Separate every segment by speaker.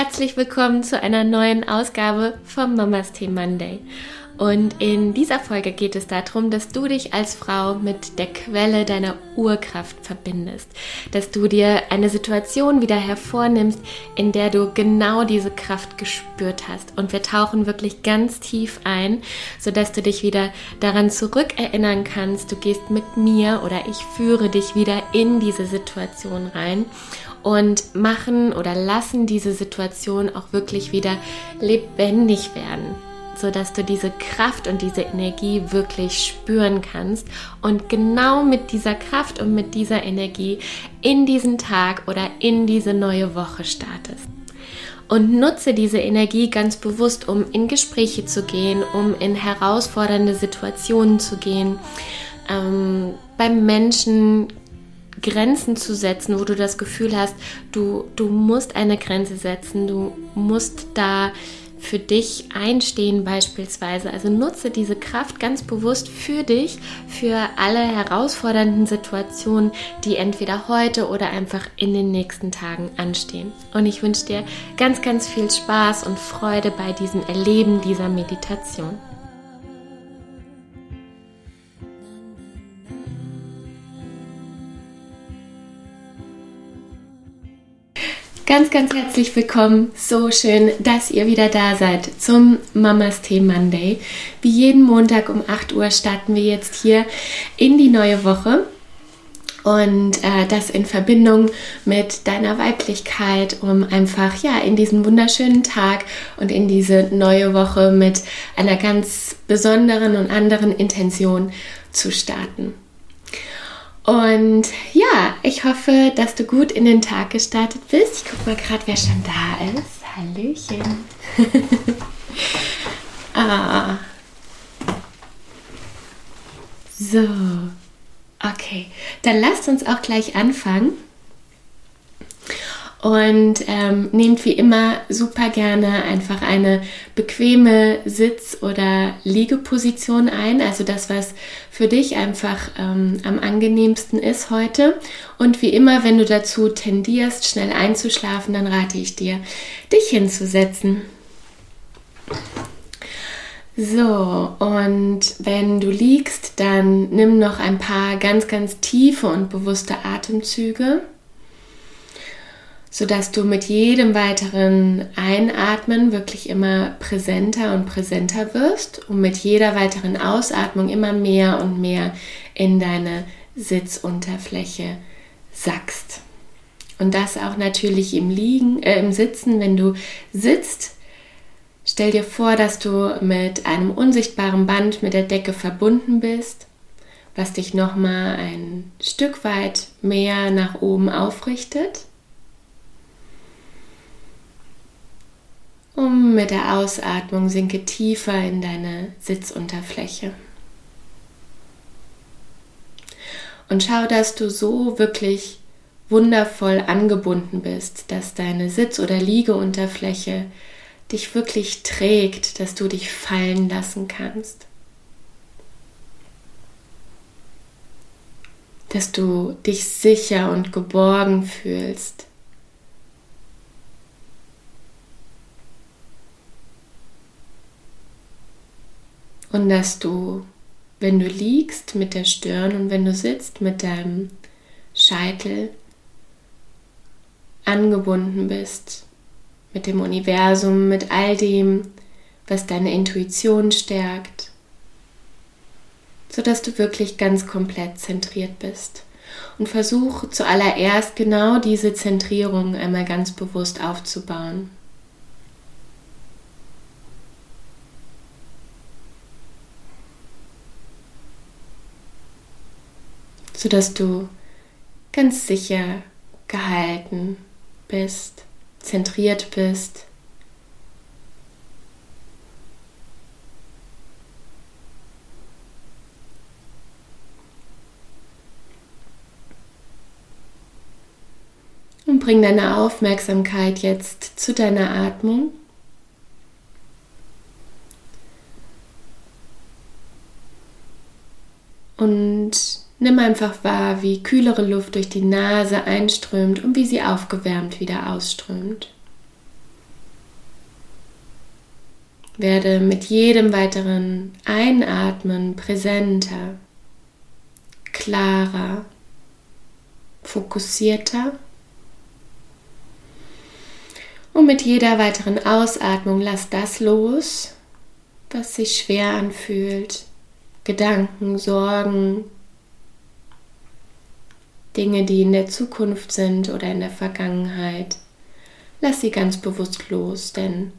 Speaker 1: Herzlich willkommen zu einer neuen Ausgabe vom Mamas Tee Monday. Und in dieser Folge geht es darum, dass du dich als Frau mit der Quelle deiner Urkraft verbindest. Dass du dir eine Situation wieder hervornimmst, in der du genau diese Kraft gespürt hast. Und wir tauchen wirklich ganz tief ein, sodass du dich wieder daran zurückerinnern kannst. Du gehst mit mir oder ich führe dich wieder in diese Situation rein und machen oder lassen diese Situation auch wirklich wieder lebendig werden so dass du diese Kraft und diese Energie wirklich spüren kannst und genau mit dieser Kraft und mit dieser Energie in diesen Tag oder in diese neue Woche startest. Und nutze diese Energie ganz bewusst, um in Gespräche zu gehen, um in herausfordernde Situationen zu gehen, ähm, beim Menschen Grenzen zu setzen, wo du das Gefühl hast, du, du musst eine Grenze setzen, du musst da für dich einstehen beispielsweise. Also nutze diese Kraft ganz bewusst für dich, für alle herausfordernden Situationen, die entweder heute oder einfach in den nächsten Tagen anstehen. Und ich wünsche dir ganz, ganz viel Spaß und Freude bei diesem Erleben dieser Meditation. Ganz, ganz herzlich willkommen. So schön, dass ihr wieder da seid zum Mamas Tee Monday. Wie jeden Montag um 8 Uhr starten wir jetzt hier in die neue Woche. Und äh, das in Verbindung mit deiner Weiblichkeit, um einfach ja in diesen wunderschönen Tag und in diese neue Woche mit einer ganz besonderen und anderen Intention zu starten. Und ja, ich hoffe, dass du gut in den Tag gestartet bist. Ich gucke mal gerade, wer schon da ist. Hallöchen. ah. So. Okay, dann lasst uns auch gleich anfangen und ähm, nehmt wie immer super gerne einfach eine bequeme Sitz- oder Liegeposition ein, also das, was für dich einfach ähm, am angenehmsten ist heute. Und wie immer, wenn du dazu tendierst, schnell einzuschlafen, dann rate ich dir, dich hinzusetzen. So, und wenn du liegst, dann nimm noch ein paar ganz, ganz tiefe und bewusste Atemzüge sodass du mit jedem weiteren Einatmen wirklich immer präsenter und präsenter wirst und mit jeder weiteren Ausatmung immer mehr und mehr in deine Sitzunterfläche sackst. Und das auch natürlich im Liegen, äh, im Sitzen, wenn du sitzt. Stell dir vor, dass du mit einem unsichtbaren Band mit der Decke verbunden bist, was dich nochmal ein Stück weit mehr nach oben aufrichtet. Um mit der Ausatmung sinke tiefer in deine Sitzunterfläche. Und schau, dass du so wirklich wundervoll angebunden bist, dass deine Sitz- oder Liegeunterfläche dich wirklich trägt, dass du dich fallen lassen kannst. Dass du dich sicher und geborgen fühlst. Und dass du, wenn du liegst mit der Stirn und wenn du sitzt mit deinem Scheitel, angebunden bist mit dem Universum, mit all dem, was deine Intuition stärkt, sodass du wirklich ganz komplett zentriert bist. Und versuch zuallererst genau diese Zentrierung einmal ganz bewusst aufzubauen. Sodass du ganz sicher gehalten bist, zentriert bist. Und bring deine Aufmerksamkeit jetzt zu deiner Atmung. Und Nimm einfach wahr, wie kühlere Luft durch die Nase einströmt und wie sie aufgewärmt wieder ausströmt. Werde mit jedem weiteren Einatmen präsenter, klarer, fokussierter. Und mit jeder weiteren Ausatmung lass das los, was sich schwer anfühlt. Gedanken, Sorgen, Dinge, die in der Zukunft sind oder in der Vergangenheit. Lass sie ganz bewusst los, denn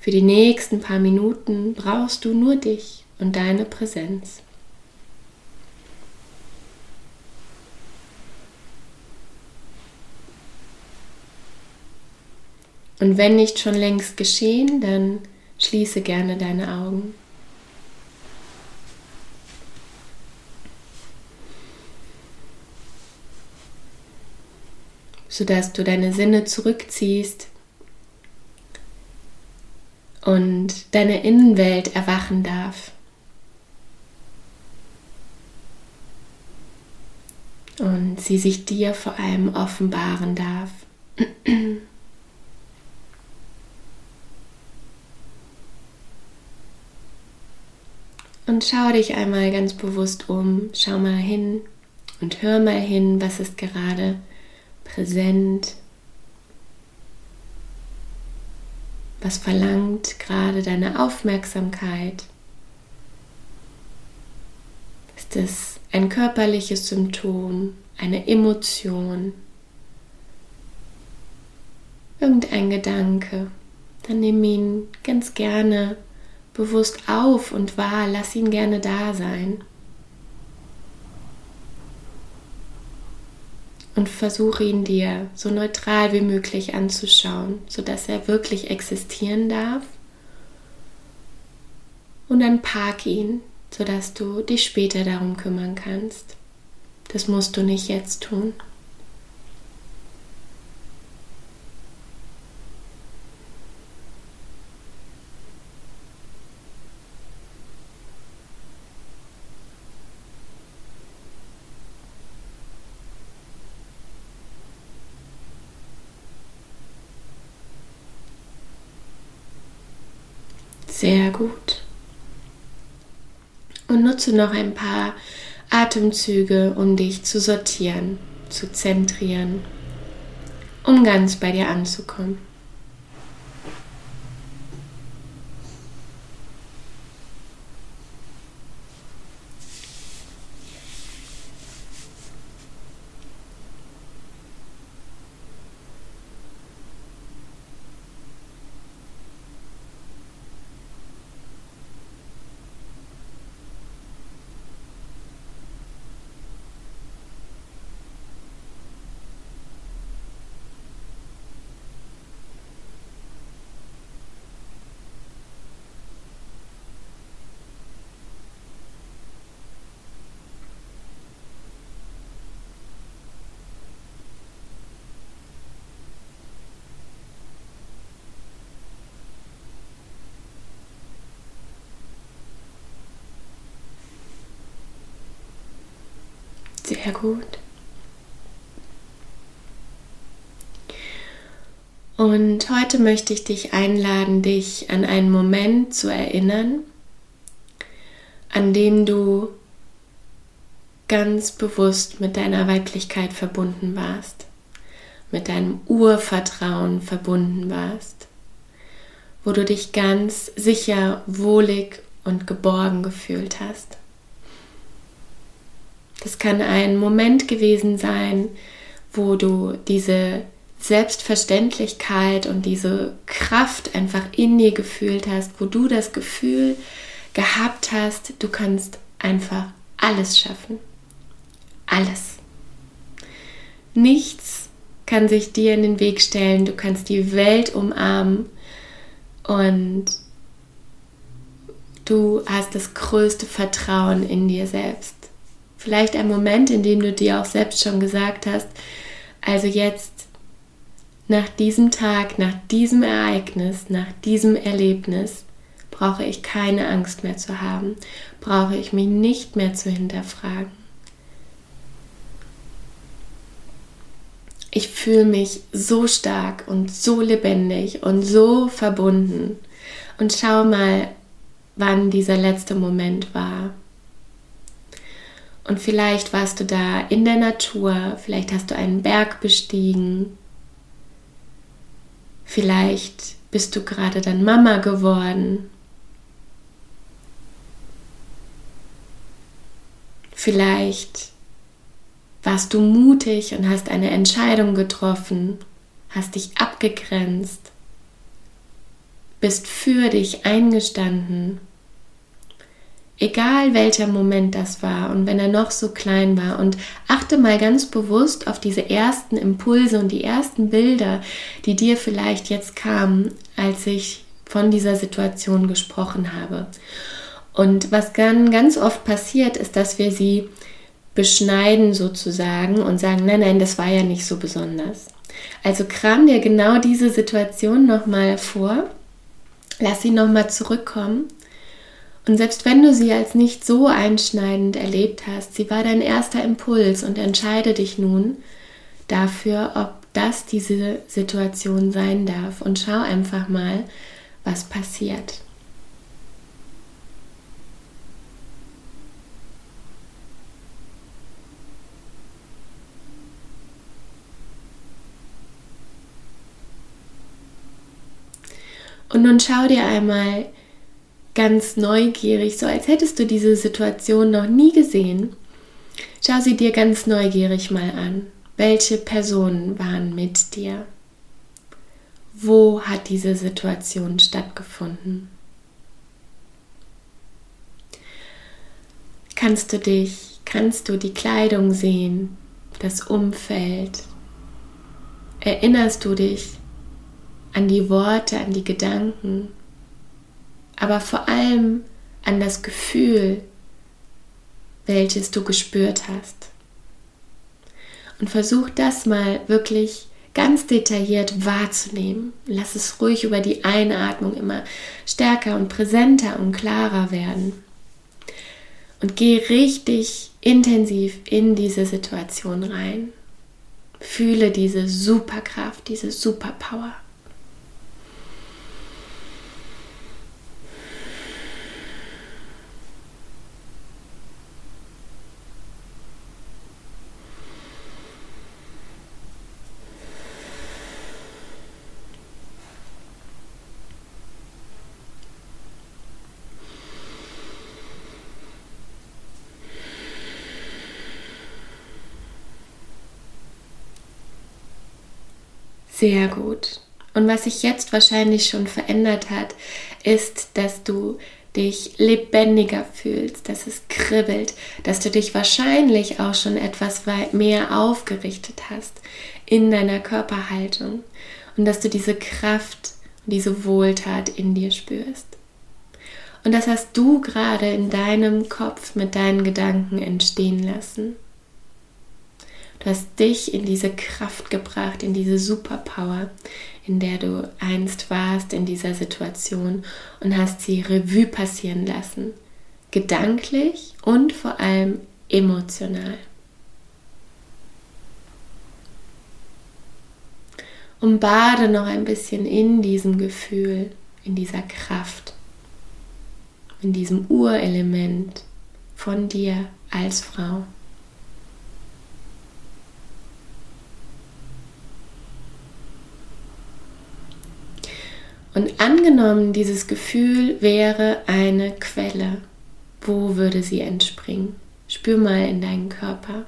Speaker 1: für die nächsten paar Minuten brauchst du nur dich und deine Präsenz. Und wenn nicht schon längst geschehen, dann schließe gerne deine Augen. Sodass du deine Sinne zurückziehst und deine Innenwelt erwachen darf. Und sie sich dir vor allem offenbaren darf. Und schau dich einmal ganz bewusst um, schau mal hin und hör mal hin, was ist gerade präsent, was verlangt gerade deine Aufmerksamkeit. Ist es ein körperliches Symptom, eine Emotion, irgendein Gedanke? Dann nimm ihn ganz gerne bewusst auf und wahr, lass ihn gerne da sein. Und versuche ihn dir so neutral wie möglich anzuschauen, sodass er wirklich existieren darf. Und dann park ihn, sodass du dich später darum kümmern kannst. Das musst du nicht jetzt tun. Sehr gut. Und nutze noch ein paar Atemzüge, um dich zu sortieren, zu zentrieren, um ganz bei dir anzukommen. Sehr gut. Und heute möchte ich dich einladen, dich an einen Moment zu erinnern, an dem du ganz bewusst mit deiner Weiblichkeit verbunden warst, mit deinem Urvertrauen verbunden warst, wo du dich ganz sicher, wohlig und geborgen gefühlt hast. Das kann ein Moment gewesen sein, wo du diese Selbstverständlichkeit und diese Kraft einfach in dir gefühlt hast, wo du das Gefühl gehabt hast, du kannst einfach alles schaffen. Alles. Nichts kann sich dir in den Weg stellen, du kannst die Welt umarmen und du hast das größte Vertrauen in dir selbst. Vielleicht ein Moment, in dem du dir auch selbst schon gesagt hast, also jetzt nach diesem Tag, nach diesem Ereignis, nach diesem Erlebnis brauche ich keine Angst mehr zu haben, brauche ich mich nicht mehr zu hinterfragen. Ich fühle mich so stark und so lebendig und so verbunden Und schau mal, wann dieser letzte Moment war. Und vielleicht warst du da in der Natur, vielleicht hast du einen Berg bestiegen, vielleicht bist du gerade dann Mama geworden. Vielleicht warst du mutig und hast eine Entscheidung getroffen, hast dich abgegrenzt, bist für dich eingestanden Egal welcher Moment das war und wenn er noch so klein war und achte mal ganz bewusst auf diese ersten Impulse und die ersten Bilder, die dir vielleicht jetzt kamen, als ich von dieser Situation gesprochen habe. Und was dann ganz oft passiert, ist, dass wir sie beschneiden sozusagen und sagen, nein, nein, das war ja nicht so besonders. Also kram dir genau diese Situation nochmal vor, lass sie nochmal zurückkommen und selbst wenn du sie als nicht so einschneidend erlebt hast, sie war dein erster Impuls und entscheide dich nun dafür, ob das diese Situation sein darf und schau einfach mal, was passiert. Und nun schau dir einmal ganz neugierig, so als hättest du diese Situation noch nie gesehen. Schau sie dir ganz neugierig mal an. Welche Personen waren mit dir? Wo hat diese Situation stattgefunden? Kannst du dich, kannst du die Kleidung sehen, das Umfeld? Erinnerst du dich an die Worte, an die Gedanken? Aber vor allem an das Gefühl, welches du gespürt hast. Und versuch das mal wirklich ganz detailliert wahrzunehmen. Lass es ruhig über die Einatmung immer stärker und präsenter und klarer werden. Und geh richtig intensiv in diese Situation rein. Fühle diese Superkraft, diese Superpower. Sehr gut. Und was sich jetzt wahrscheinlich schon verändert hat, ist, dass du dich lebendiger fühlst, dass es kribbelt, dass du dich wahrscheinlich auch schon etwas mehr aufgerichtet hast in deiner Körperhaltung und dass du diese Kraft diese Wohltat in dir spürst. Und das hast du gerade in deinem Kopf mit deinen Gedanken entstehen lassen. Hast dich in diese Kraft gebracht, in diese Superpower, in der du einst warst in dieser Situation und hast sie Revue passieren lassen. Gedanklich und vor allem emotional. Und bade noch ein bisschen in diesem Gefühl, in dieser Kraft, in diesem Urelement von dir als Frau. Und angenommen, dieses Gefühl wäre eine Quelle, wo würde sie entspringen? Spür mal in deinen Körper.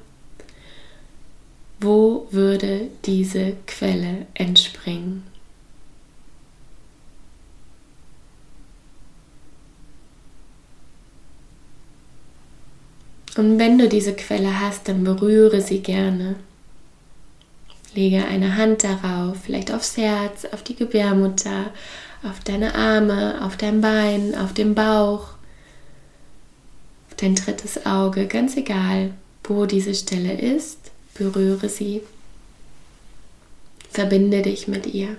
Speaker 1: Wo würde diese Quelle entspringen? Und wenn du diese Quelle hast, dann berühre sie gerne. Lege eine Hand darauf, vielleicht aufs Herz, auf die Gebärmutter, auf deine Arme, auf dein Bein, auf den Bauch, auf dein drittes Auge, ganz egal, wo diese Stelle ist, berühre sie. Verbinde dich mit ihr.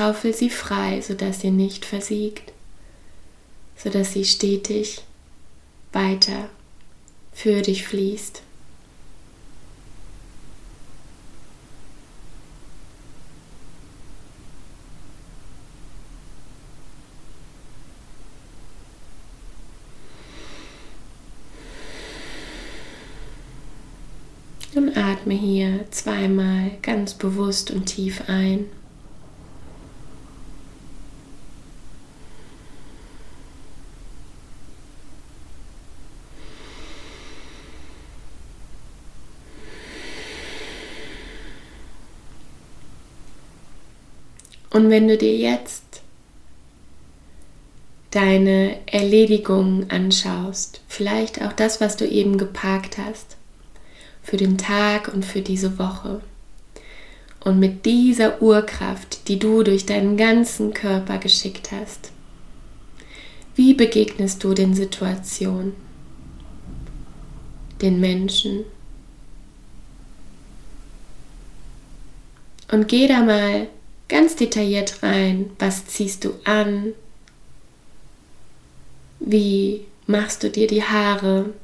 Speaker 1: Schaufel sie frei, sodass sie nicht versiegt, sodass sie stetig weiter für dich fließt. Und atme hier zweimal ganz bewusst und tief ein. Und wenn du dir jetzt deine Erledigungen anschaust, vielleicht auch das, was du eben geparkt hast, für den Tag und für diese Woche. Und mit dieser Urkraft, die du durch deinen ganzen Körper geschickt hast, wie begegnest du den Situationen, den Menschen? Und geh da mal ganz detailliert rein. Was ziehst du an? Wie machst du dir die Haare?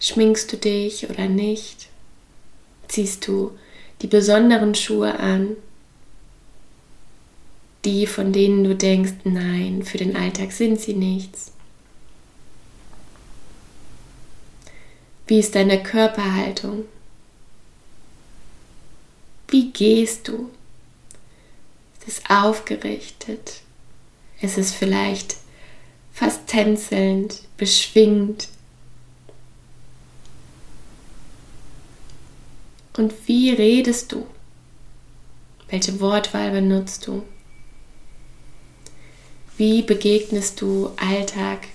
Speaker 1: Schminkst du dich oder nicht? Ziehst du die besonderen Schuhe an? Die, von denen du denkst, nein, für den Alltag sind sie nichts. Wie ist deine Körperhaltung? Wie gehst du? Es ist aufgerichtet. Es ist vielleicht fast tänzelnd, beschwingt. Und wie redest du? Welche Wortwahl benutzt du? Wie begegnest du Alltag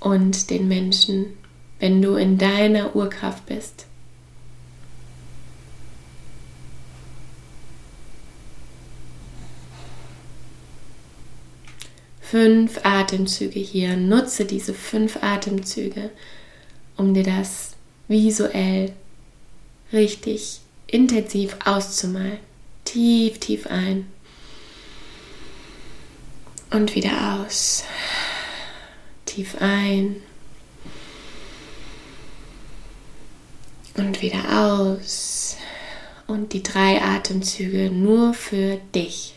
Speaker 1: und den Menschen, wenn du in deiner Urkraft bist? Fünf Atemzüge hier. Nutze diese fünf Atemzüge, um dir das visuell richtig intensiv auszumalen. Tief, tief ein. Und wieder aus. Tief ein. Und wieder aus. Und die drei Atemzüge nur für dich.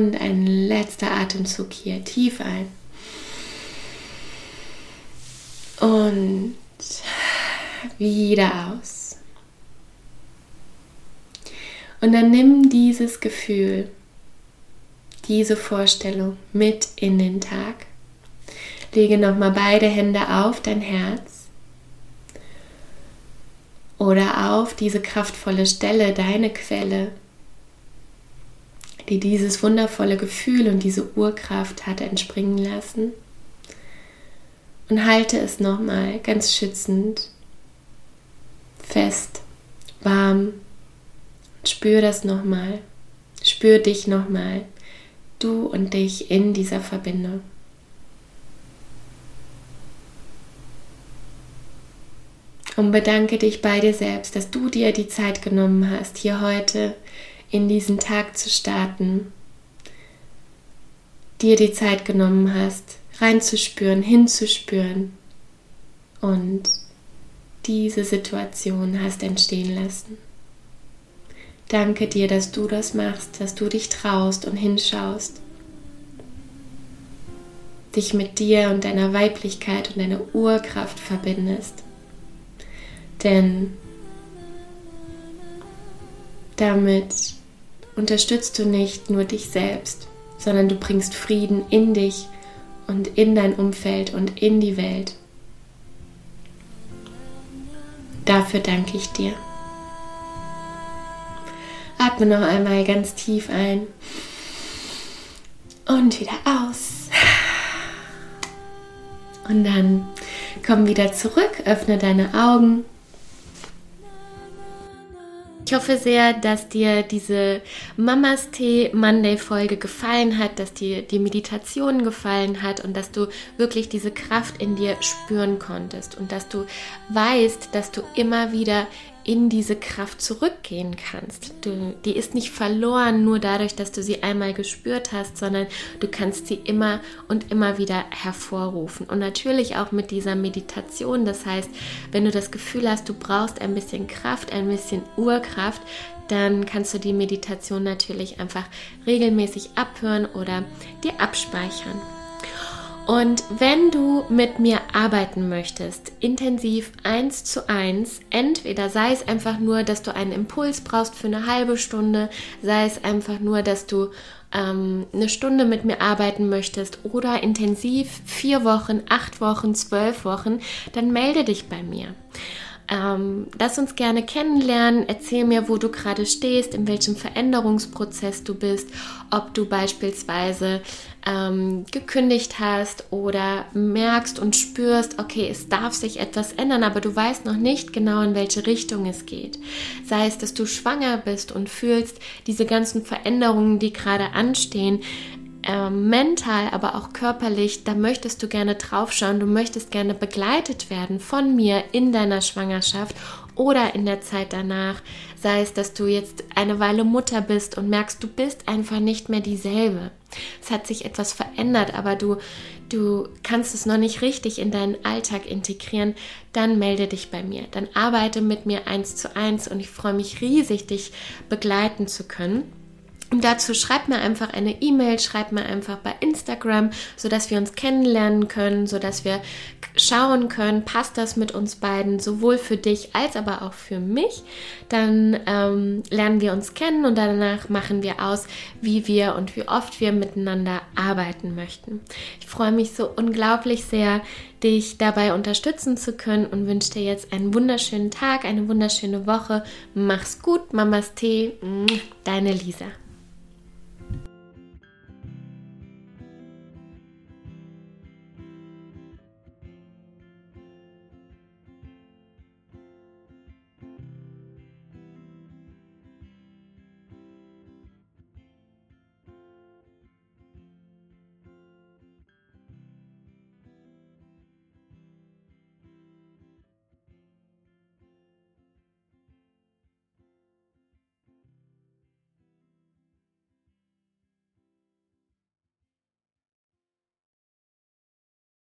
Speaker 1: Und ein letzter Atemzug hier tief ein. Und wieder aus. Und dann nimm dieses Gefühl, diese Vorstellung mit in den Tag. Lege nochmal beide Hände auf dein Herz oder auf diese kraftvolle Stelle, deine Quelle, die dieses wundervolle Gefühl und diese Urkraft hat entspringen lassen. Und halte es nochmal ganz schützend, fest, warm. Spür das nochmal. Spür dich nochmal. Du und dich in dieser Verbindung. Und bedanke dich bei dir selbst, dass du dir die Zeit genommen hast, hier heute in diesen Tag zu starten, dir die Zeit genommen hast, reinzuspüren, hinzuspüren und diese Situation hast entstehen lassen. Danke dir, dass du das machst, dass du dich traust und hinschaust, dich mit dir und deiner Weiblichkeit und deiner Urkraft verbindest. Denn damit unterstützt du nicht nur dich selbst, sondern du bringst Frieden in dich und in dein Umfeld und in die Welt. Dafür danke ich dir. Atme noch einmal ganz tief ein und wieder aus. Und dann komm wieder zurück, öffne deine Augen Ich hoffe sehr, dass dir diese Mamas Tee Monday Folge gefallen hat, dass dir die Meditation gefallen hat und dass du wirklich diese Kraft in dir spüren konntest und dass du weißt, dass du immer wieder in diese Kraft zurückgehen kannst. Du, die ist nicht verloren nur dadurch, dass du sie einmal gespürt hast, sondern du kannst sie immer und immer wieder hervorrufen. Und natürlich auch mit dieser Meditation. Das heißt, wenn du das Gefühl hast, du brauchst ein bisschen Kraft, ein bisschen Urkraft, dann kannst du die Meditation natürlich einfach regelmäßig abhören oder dir abspeichern. Und wenn du mit mir arbeiten möchtest, intensiv eins zu eins, entweder sei es einfach nur, dass du einen Impuls brauchst für eine halbe Stunde, sei es einfach nur, dass du ähm, eine Stunde mit mir arbeiten möchtest oder intensiv vier Wochen, acht Wochen, zwölf Wochen, dann melde dich bei mir. Ähm, lass uns gerne kennenlernen. Erzähl mir, wo du gerade stehst, in welchem Veränderungsprozess du bist, ob du beispielsweise ähm, gekündigt hast oder merkst und spürst, okay, es darf sich etwas ändern, aber du weißt noch nicht genau, in welche Richtung es geht. Sei es, dass du schwanger bist und fühlst, diese ganzen Veränderungen, die gerade anstehen, äh, mental, aber auch körperlich, da möchtest du gerne draufschauen, du möchtest gerne begleitet werden von mir in deiner Schwangerschaft oder in der Zeit danach, sei es, dass du jetzt eine Weile Mutter bist und merkst, du bist einfach nicht mehr dieselbe. Es hat sich etwas verändert, aber du, du kannst es noch nicht richtig in deinen Alltag integrieren, dann melde dich bei mir. Dann arbeite mit mir eins zu eins und ich freue mich riesig, dich begleiten zu können. Und dazu schreibt mir einfach eine E-Mail, schreibt mir einfach bei Instagram, sodass wir uns kennenlernen können, sodass wir schauen können, passt das mit uns beiden, sowohl für dich als aber auch für mich. Dann ähm, lernen wir uns kennen und danach machen wir aus, wie wir und wie oft wir miteinander arbeiten möchten. Ich freue mich so unglaublich sehr, dich dabei unterstützen zu können und wünsche dir jetzt einen wunderschönen Tag, eine wunderschöne Woche. Mach's gut, Mamas Tee, deine Lisa.